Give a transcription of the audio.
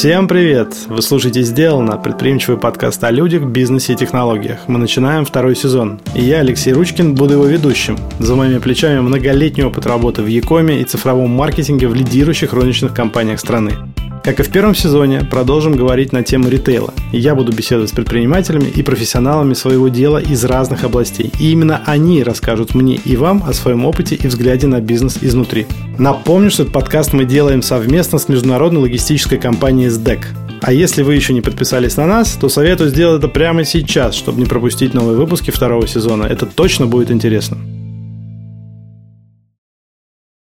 Всем привет! Вы слушаете «Сделано» – предприимчивый подкаст о людях, бизнесе и технологиях. Мы начинаем второй сезон. И я, Алексей Ручкин, буду его ведущим. За моими плечами многолетний опыт работы в Якоме и цифровом маркетинге в лидирующих розничных компаниях страны. Как и в первом сезоне, продолжим говорить на тему ритейла. я буду беседовать с предпринимателями и профессионалами своего дела из разных областей. И именно они расскажут мне и вам о своем опыте и взгляде на бизнес изнутри. Напомню, что этот подкаст мы делаем совместно с международной логистической компанией SDEC. А если вы еще не подписались на нас, то советую сделать это прямо сейчас, чтобы не пропустить новые выпуски второго сезона. Это точно будет интересно.